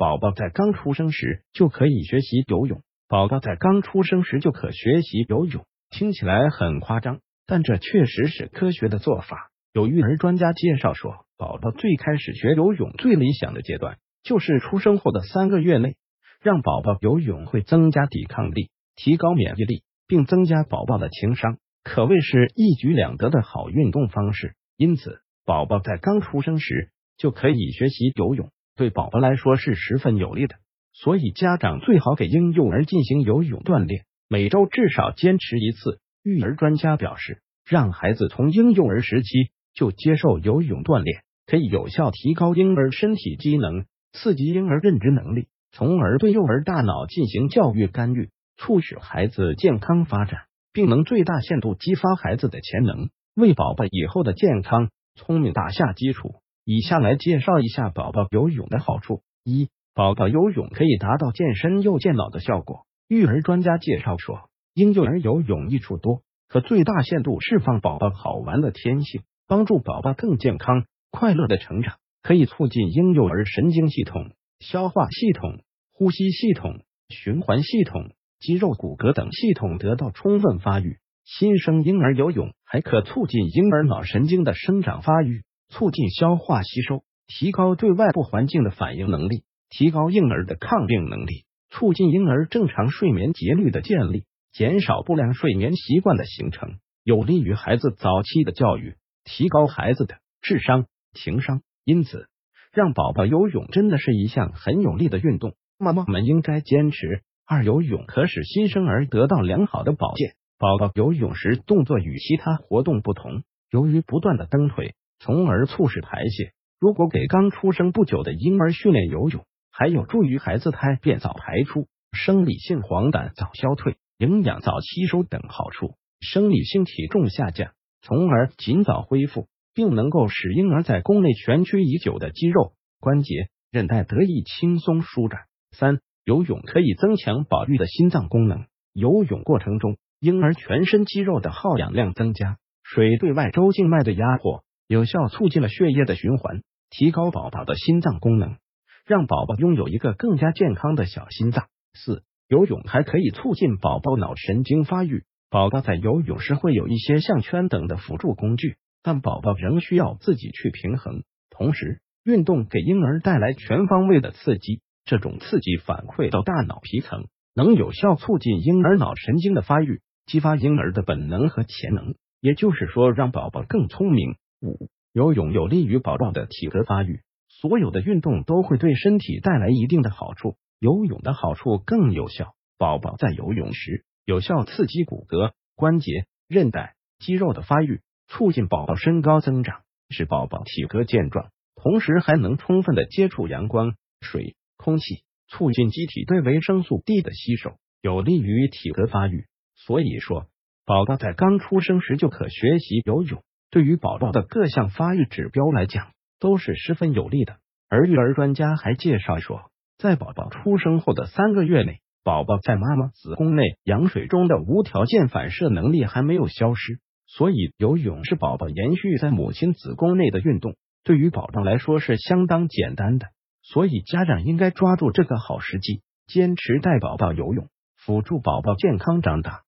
宝宝在刚出生时就可以学习游泳。宝宝在刚出生时就可学习游泳，听起来很夸张，但这确实是科学的做法。有育儿专家介绍说，宝宝最开始学游泳最理想的阶段就是出生后的三个月内，让宝宝游泳会增加抵抗力，提高免疫力，并增加宝宝的情商，可谓是一举两得的好运动方式。因此，宝宝在刚出生时就可以学习游泳。对宝宝来说是十分有利的，所以家长最好给婴幼儿进行游泳锻炼，每周至少坚持一次。育儿专家表示，让孩子从婴幼儿时期就接受游泳锻炼，可以有效提高婴儿身体机能，刺激婴儿认知能力，从而对幼儿大脑进行教育干预，促使孩子健康发展，并能最大限度激发孩子的潜能，为宝宝以后的健康聪明打下基础。以下来介绍一下宝宝游泳的好处。一、宝宝游泳可以达到健身又健脑的效果。育儿专家介绍说，婴幼儿游泳益处多，可最大限度释放宝宝好玩的天性，帮助宝宝更健康快乐的成长，可以促进婴幼儿神经系统、消化系统、呼吸系统、循环系统、肌肉骨骼等系统得到充分发育。新生婴儿游泳还可促进婴儿脑神经的生长发育。促进消化吸收，提高对外部环境的反应能力，提高婴儿的抗病能力，促进婴儿正常睡眠节律的建立，减少不良睡眠习惯的形成，有利于孩子早期的教育，提高孩子的智商、情商。因此，让宝宝游泳真的是一项很有利的运动，妈妈们应该坚持。二、游泳可使新生儿得到良好的保健。宝宝游泳时动作与其他活动不同，由于不断的蹬腿。从而促使排泄。如果给刚出生不久的婴儿训练游泳，还有助于孩子胎便早排出、生理性黄疸早消退、营养早吸收等好处，生理性体重下降，从而尽早恢复，并能够使婴儿在宫内蜷曲已久的肌肉、关节、韧带得以轻松舒展。三、游泳可以增强宝玉的心脏功能。游泳过程中，婴儿全身肌肉的耗氧量增加，水对外周静脉的压迫。有效促进了血液的循环，提高宝宝的心脏功能，让宝宝拥有一个更加健康的小心脏。四、游泳还可以促进宝宝脑神经发育。宝宝在游泳时会有一些项圈等的辅助工具，但宝宝仍需要自己去平衡。同时，运动给婴儿带来全方位的刺激，这种刺激反馈到大脑皮层，能有效促进婴儿脑神经的发育，激发婴儿的本能和潜能。也就是说，让宝宝更聪明。五、游泳有利于宝宝的体格发育。所有的运动都会对身体带来一定的好处，游泳的好处更有效。宝宝在游泳时，有效刺激骨骼、关节、韧带、肌肉的发育，促进宝宝身高增长，使宝宝体格健壮。同时，还能充分的接触阳光、水、空气，促进机体对维生素 D 的吸收，有利于体格发育。所以说，宝宝在刚出生时就可学习游泳。对于宝宝的各项发育指标来讲，都是十分有利的。而育儿专家还介绍说，在宝宝出生后的三个月内，宝宝在妈妈子宫内羊水中的无条件反射能力还没有消失，所以游泳是宝宝延续在母亲子宫内的运动，对于宝宝来说是相当简单的。所以家长应该抓住这个好时机，坚持带宝宝游泳，辅助宝宝健康长大。